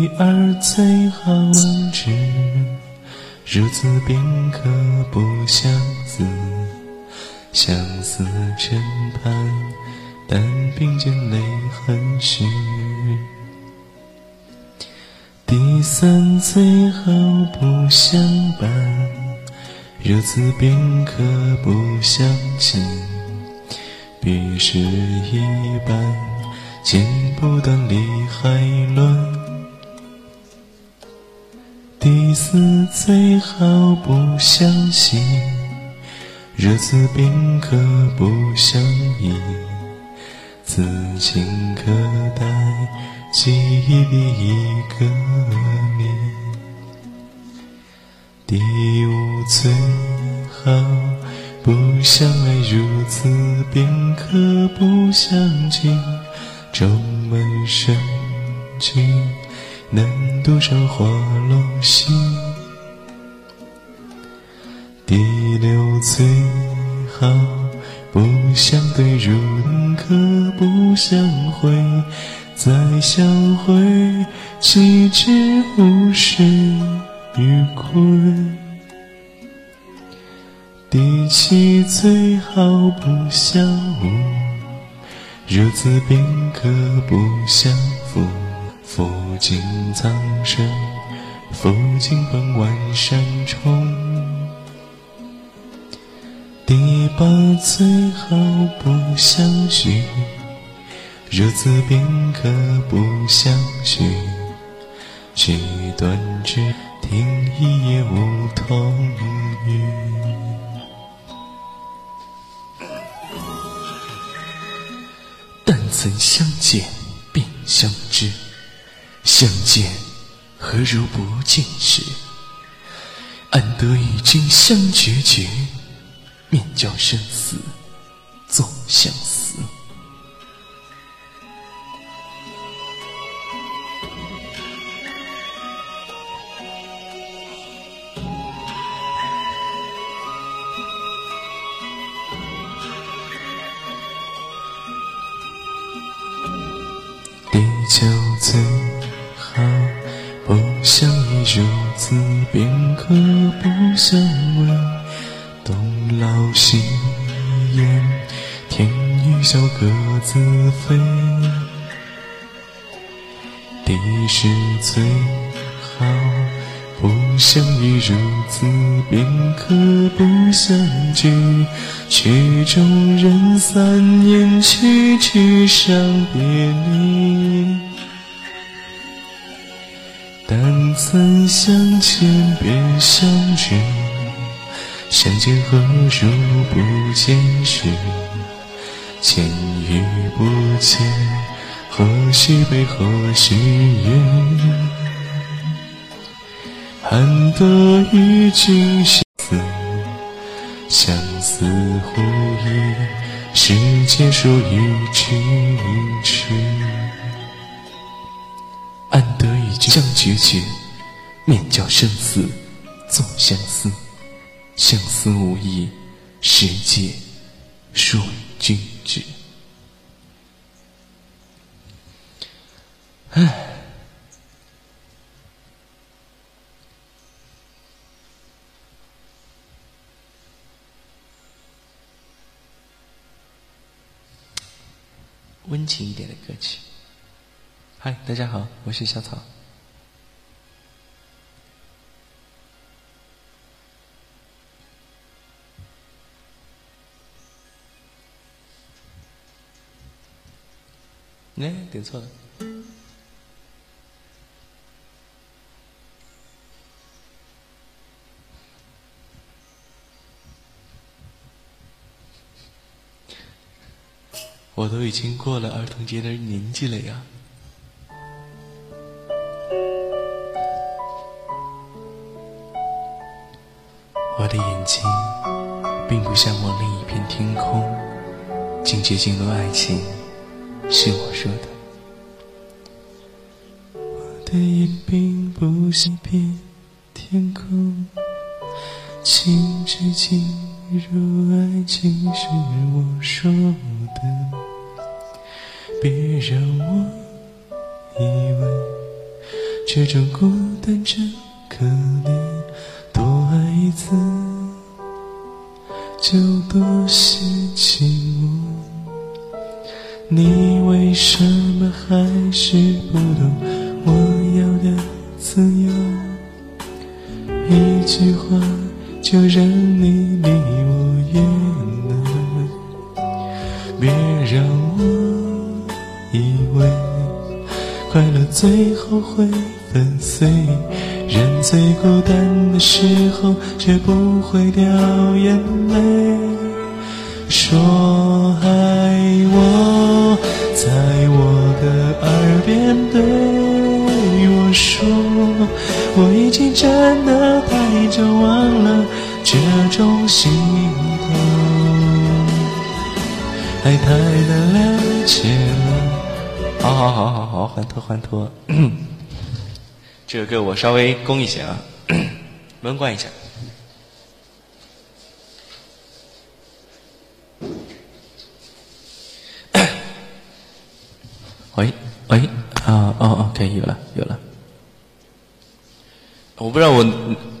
第二最好能知，如此便可不相思。相思枕畔，但并肩泪痕湿。第三最好不相伴，如此便可不相亲。彼时一般，剪不断理还乱。第四最好不相信，如此便可不相依。此情可待记忆里一个念。第五最好不相爱，如此便可不相见。重门深情。能独上花落西。第六最好不相对，如可不相会，再相会，岂知物是与归？第七最好不相误，如此便可不相负。抚今苍生，抚今傍晚山重。第八最好不相许，如此便可不相许。曲断指，听一夜梧桐雨。但曾相见便相知。相见何如不见时？安得与君相决绝？面教生死作相思。各自飞。地是最好不相遇，如此便可不相聚。曲终人散，念去曲伤别离。但曾相见便相知，相见何如不见时？见与不见，何须悲何须怨？盼得与君相思，相思无意，世间属于咫尺。相决绝，面教生死作相思。相思无益，世界属君知。唉，温情一点的歌曲。嗨，大家好，我是小草。哎，点错了。我都已经过了儿童节的年纪了呀。我的眼睛并不向往另一片天空，境界进入爱情。是我说的。我的眼并不想变天空，情至进入爱情是我说的。别让我以为这种孤单真可怜，多爱一次就多些寂寞。你为什么还是不懂我要的自由？一句话就让你离我远了，别让我以为快乐最后会粉碎。人最孤单的时候，却不会掉眼泪。说爱我，在我的耳边对我说，我已经真的太久忘了这种心痛，爱太难了解了。好好好好好，欢脱欢脱。这个歌我稍微攻一下啊，门关一下。喂喂啊哦哦，可以有了有了。我不知道我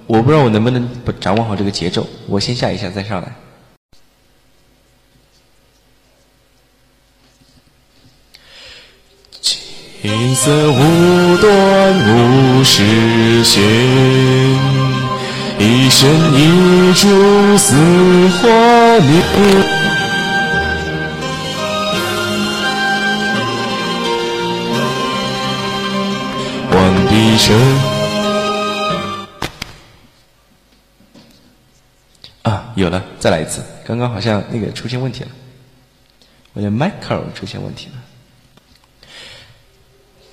我不知道我能不能掌握好这个节奏，我先下一下再上来。青色无端无实现，一生一株似花年。望碧城啊，有了，再来一次。刚刚好像那个出现问题了，我的麦克出现问题了。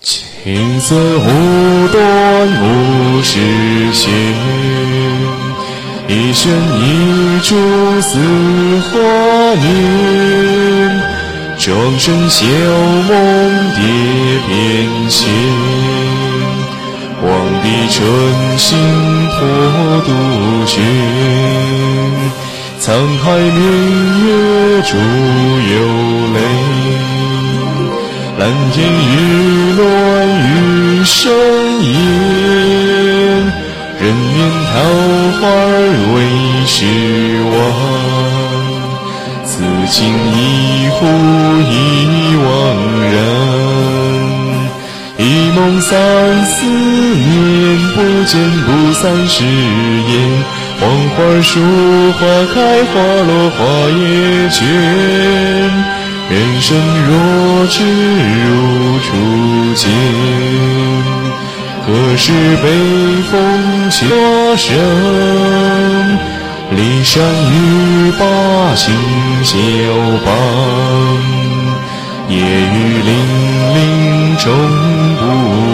青丝无端无实现，一生一株似花年，庄生晓梦蝶翩跹，望帝春心托杜鹃，沧海明月逐有泪。蓝天雨乱雨声咽，人面桃花为时忘。此情一壶一惘然，一梦三四年，不见不散誓言。黄花树花开花落花也倦。人生若只如初见，何时北风秋声？骊山语罢清宵 밤， 夜雨霖铃终不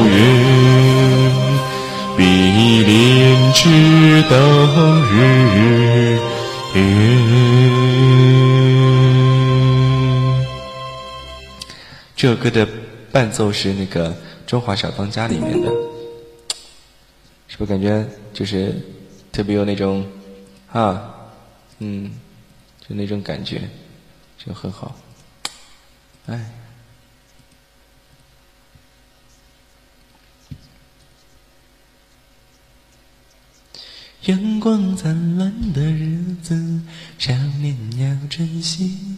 远。碧莲只等日圆。这首歌的伴奏是那个《中华小当家》里面的，是不是感觉就是特别有那种啊，嗯，就那种感觉，就很好。哎，阳光灿烂的日子，少年要珍惜。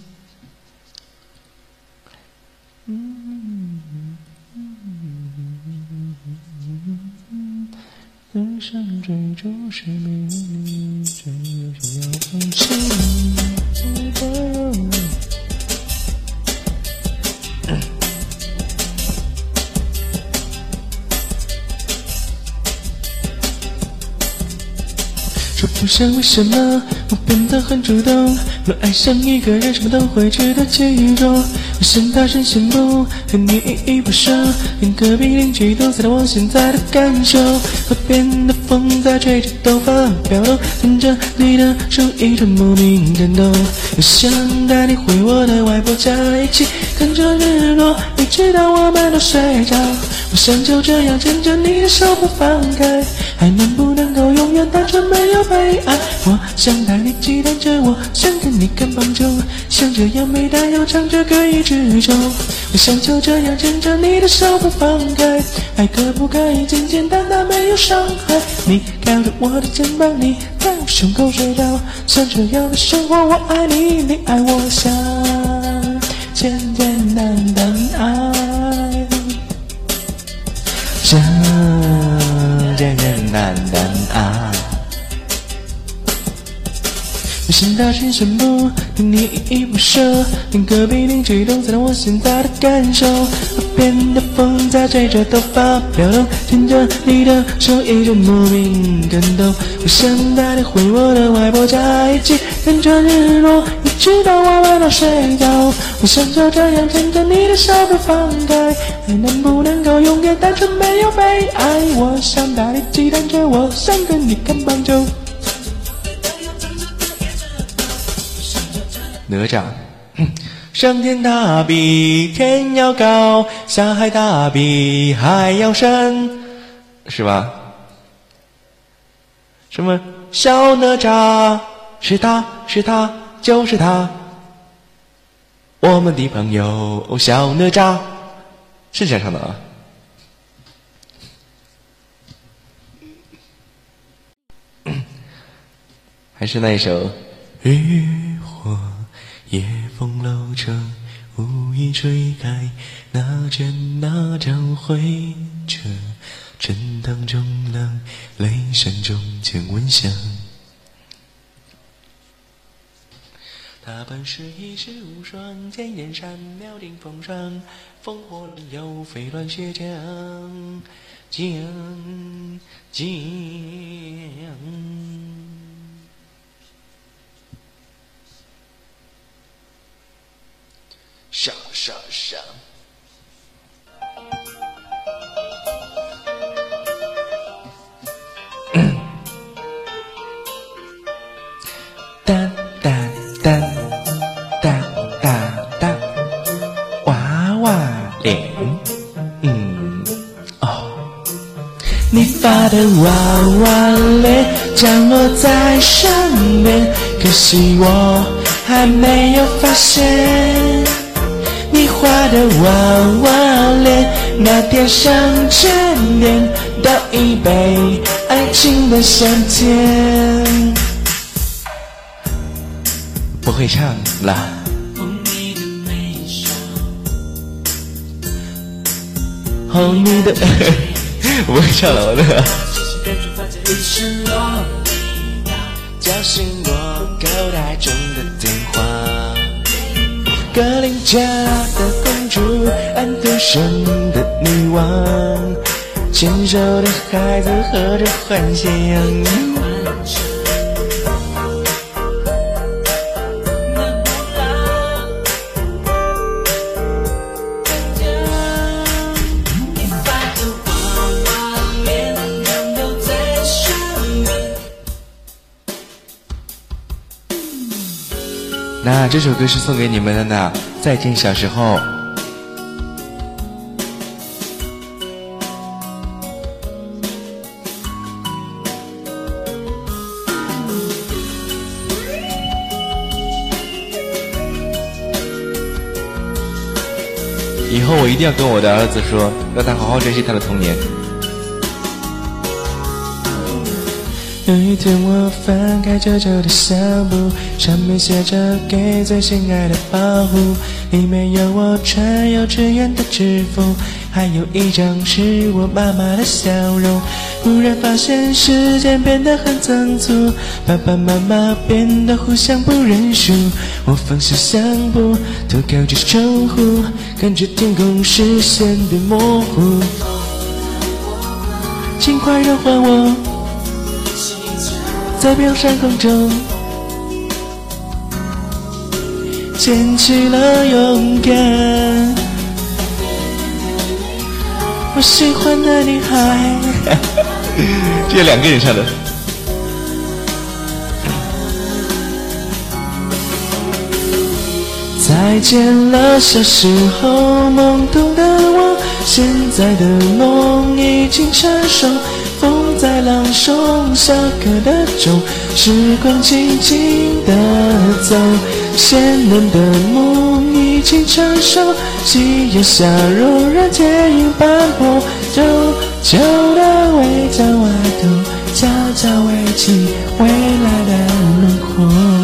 不想为什么我变得很主动？若爱上一个人，什么都会值得去做。我想大声宣布，和你依依不舍，连隔壁邻居都猜到我现在的感受。河边的风在吹着头发飘动，牵着你的手，一阵莫名感动。我想带你回我的外婆家，一起看着日落，一直到我们都睡着。我想就这样牵着你的手不放开，还能不能够永远单纯没有悲哀？我想带你骑单车，我想跟你看棒球，想这样没担忧唱着歌一直宇宙。我想就这样牵着你的手不放开，爱可不可以简简单单没有伤害？你靠着我的肩膀，你在我胸口睡着，像这样的生活，我爱你，你爱我，想简简单单爱。这简简单单爱，我心大心深不，对你依依不舍，连隔壁邻居都猜到我现在的感受。耳边的风在吹着头发飘动，牵着你的手一阵莫名感动。我想带你回我的外婆家，一起看着日落，一直到我晚上睡觉。我想就这样牵着你的手不放开，还能不能够永远单纯没有悲哀？我想带你期待着，我想跟你看棒球。哪吒，上天大比天要高，下海大比海要深，是吧？什么小哪吒？是他是他就是他。我们的朋友小哪吒，是这样唱的啊？还是那一首？夜风楼城，无意吹开那卷那张灰尘，沉塘中浪，雷声中见闻响。他本是一世无双，剑焰闪妙顶风霜，烽火轮游，飞乱血浆，浆浆。傻傻傻。哒哒哒哒哒哒，娃娃脸，嗯，哦，你发的娃娃脸降落在身边，可惜我还没有发现。你画的娃娃脸，那天上眷恋，倒一杯爱情的香甜。不会唱了。红你 的，不会唱了，我的。叫醒我口袋中。格林家的公主，安徒生的女王，牵手的孩子喝着幻想。这首歌是送给你们的呢，再见小时候。以后我一定要跟我的儿子说，让他好好珍惜他的童年。有一天我翻开旧旧的相簿，上面写着给最心爱的保护，里面有我穿幼稚园的制服，还有一张是我妈妈的笑容。忽然发现时间变得很仓促，爸爸妈妈变得互相不认输。我放下相簿，投靠着窗户，看着天空视线变模糊。请快让还我。在飘山空中，捡起了勇敢。我喜欢的女孩，这两个人唱的。再见了，小时候懵懂的我。现在的梦已经成熟，在朗诵下课的钟，时光静静的走。鲜嫩的梦已经成熟，夕阳下柔软剪影斑驳，旧旧的围墙外头，悄悄围起未来的轮廓。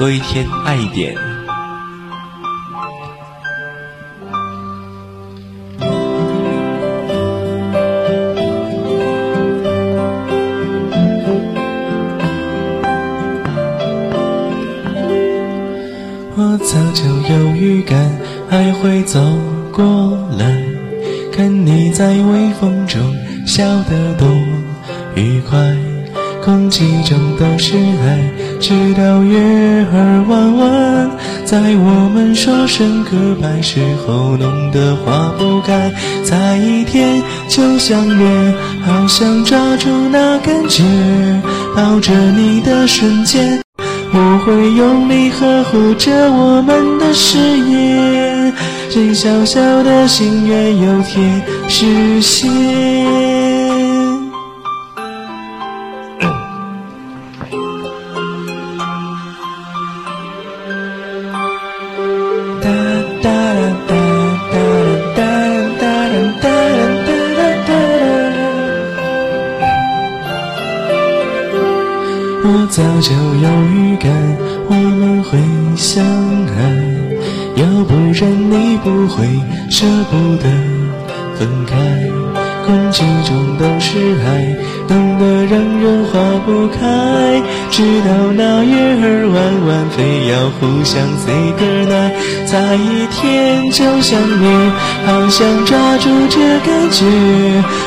多一天，爱一点。我早就有预感，爱会走过来。看你在微风中笑得多愉快，空气中都是爱。直到月儿弯弯，在我们说声告白时候，弄得花不开。差一天就相约，好想抓住那感觉，抱着你的瞬间，我会用力呵护着我们的誓言，这小小的心愿有天实现。哒哒哒哒哒哒哒哒哒哒我早就有预感，我们会相爱，要不然你不会舍不得分开。空气中都是爱，浓得让人化不开。直到那月儿弯弯，非要互相 say goodnight。差一天就相约，好想抓住这感觉，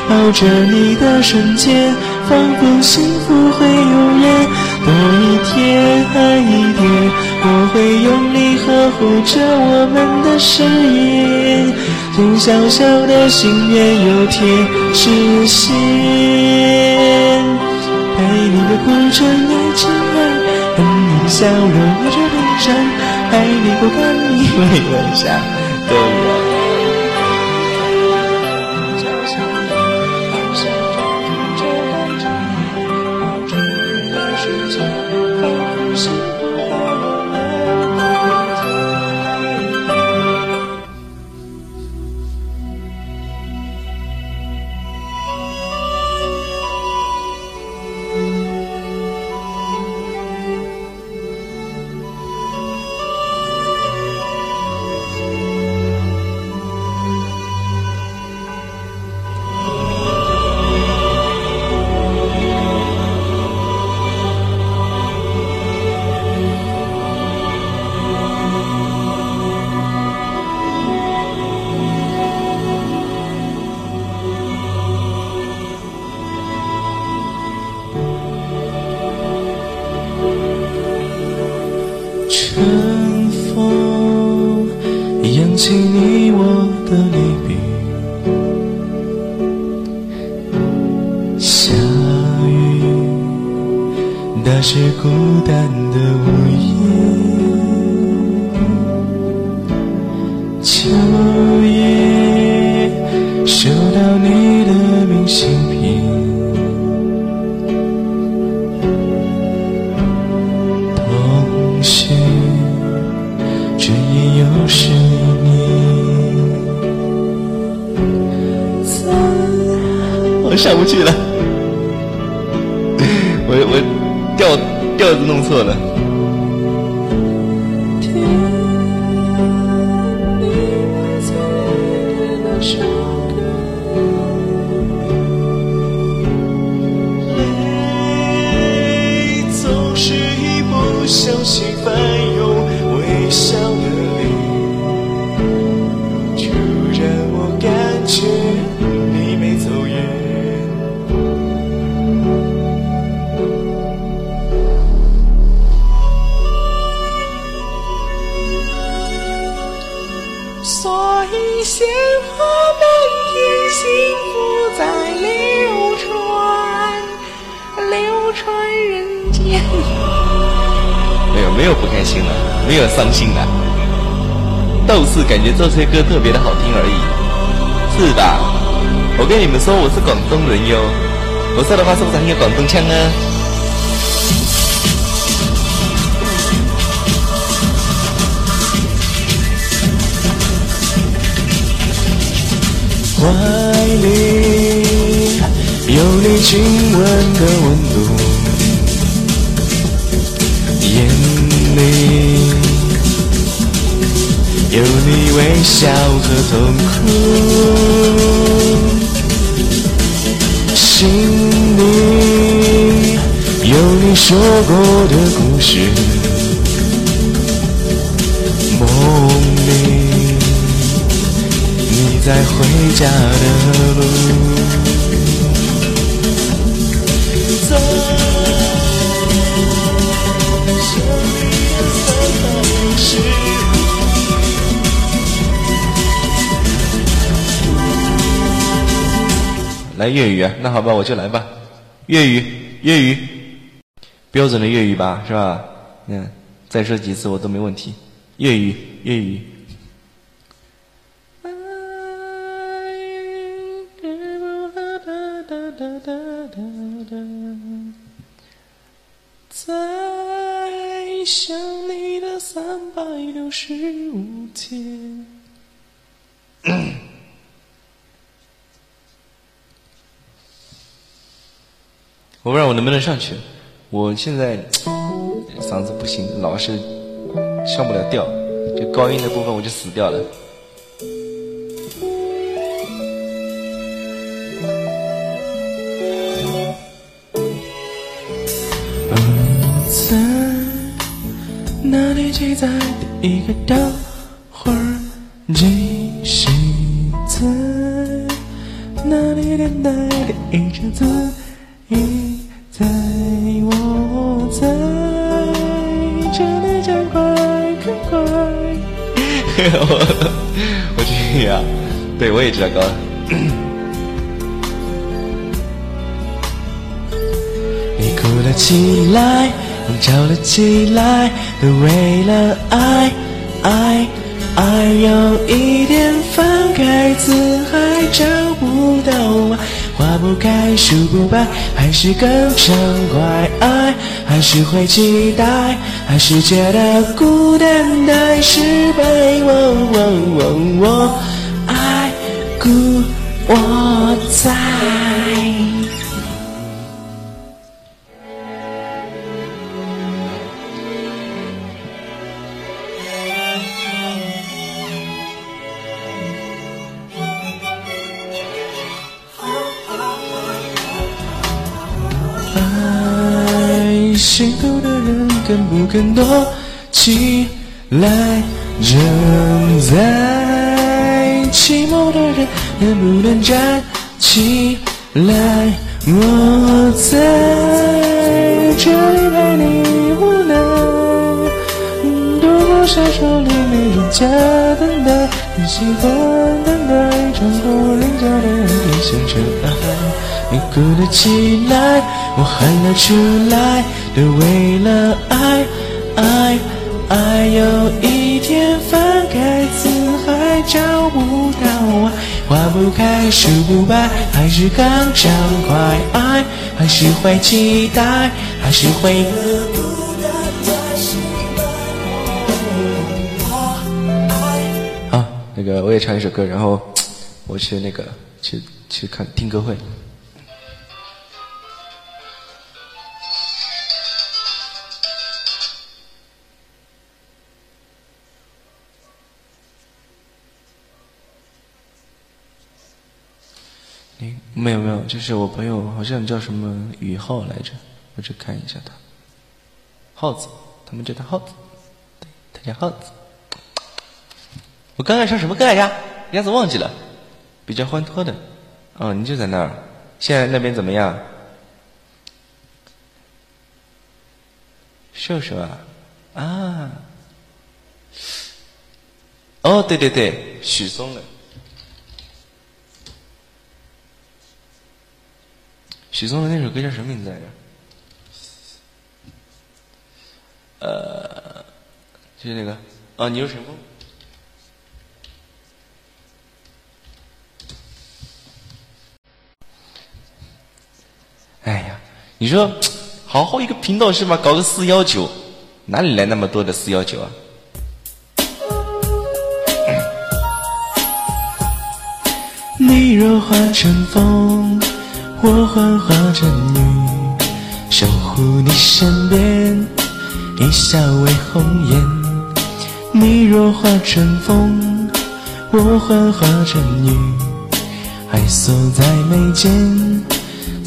抱着你的瞬间，仿佛幸福会永远。多一天爱一点，我会用力呵护着我们的誓言，这小小的心愿有天实现。陪你的孤枕爱情爱，恨你的笑容我着悲伤，爱你不管你每晚霞都要。我我调调子弄错了。心了，没有伤心了，都是感觉这些歌特别的好听而已，是吧？我跟你们说，我是广东人哟，我说的话是不是很有广东腔啊？怀里有你亲吻的温度，里有你微笑和痛苦，心里有你说过的故事，梦里你。在回家的路，在来粤语啊，那好吧，我就来吧。粤语，粤语，标准的粤语吧，是吧？嗯，再说几次我都没问题。粤语，粤语。在想你的三百六十五天，我不知道我能不能上去。我现在 嗓子不行，老是上不了调，就高音的部分我就死掉了。记在第一个大花儿，记谁在那里等待的一张字，对我也知道高。你哭了起来。梦吵了起来，都为了爱，爱，爱。有一天翻开字还找不到爱，花不开，树不白，还是更畅快。爱，还是会期待，还是觉得孤单太失败。我，更多起来？正在寂寞的人能不能站起来？我在这里陪你无奈，度过闪烁里没人家等待，你喜欢等待，穿过人家的人变成尘埃。你哭了起来，我喊了出来，都为了爱，爱，爱。有一天翻开字还找不到爱，花不开，树不白，还是更畅快。爱，还是会期待，还是会。那个我也唱一首歌，然后 我去那个去去看听歌会。没有没有，就是我朋友好像叫什么宇浩来着，我去看一下他。耗子，他们叫他耗子，对，他叫耗子。我刚才唱什么歌来着？一下子忘记了，比较欢脱的。哦，你就在那儿。现在那边怎么样？瘦瘦啊？啊？哦，对对对，许嵩的。许嵩的那首歌叫什么名字来着？呃，就是那个啊，你流成风。哎呀，你说 好好一个频道是吧？搞个四幺九，哪里来那么多的四幺九啊？你若化成风，我幻化成雨，守护你身边，一笑为红颜。你若化成风，我幻化成雨，爱锁在眉间。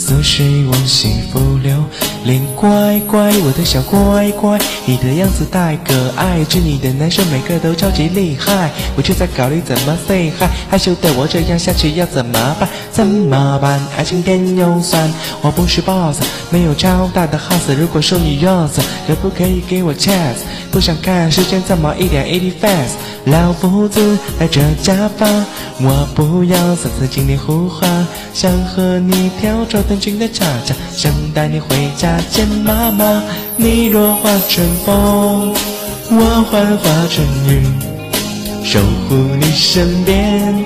似水往西浮流，脸乖乖，我的小乖乖，你的样子太可爱，追你的男生每个都超级厉害，我却在考虑怎么 say hi，害羞的我这样下去要怎么办？怎么办？爱情甜又酸，我不是 boss，没有超大的 house，如果说你热死，可不可以给我 chance？不想看时间怎么一点一滴 fast，老夫子戴着假发，我不要三次经典胡话，想和你跳着腾讯的恰恰，想带你回家见妈妈。你若化成风，我幻化成雨，守护你身边，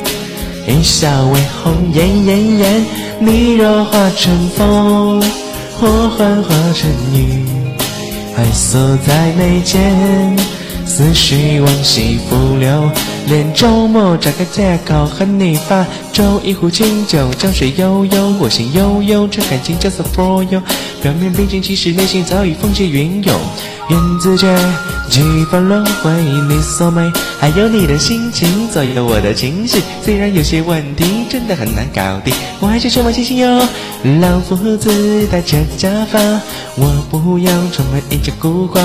一笑为红颜颜颜。你若化成风，我幻化成雨，爱锁在眉间。思绪往西浮流，连周末找个借口和你发粥，一壶清酒，江水悠悠，我心悠悠，这感情 just for you。表面平静，其实内心早已风起云涌。缘字诀，几番轮回，你所美，还有你的心情左右我的情绪。虽然有些问题真的很难搞定，我还是充满信心哟。老夫子戴着假发，我不要成为一只孤花，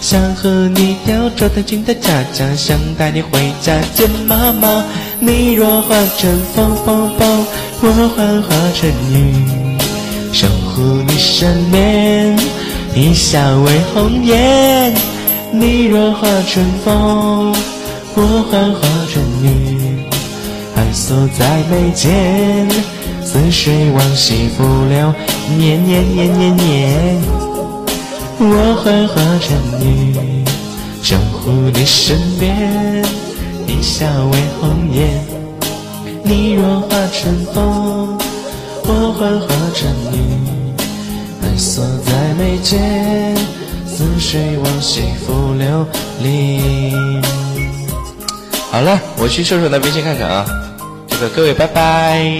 想和你跳着腾讯的恰恰，想带你回家见妈妈。你若化成风风风，我幻化成雨，守护你身边，一笑为红颜。你若化成风，我幻化成雨，爱锁在眉间。似水往西浮流，年年年年年，我幻化成雨，守护你身边，一笑为红颜。你若化成风，我幻化成雨，爱锁在眉间。似水往昔浮流，离。好了，我去瘦瘦那微信看看啊。这个各位拜拜。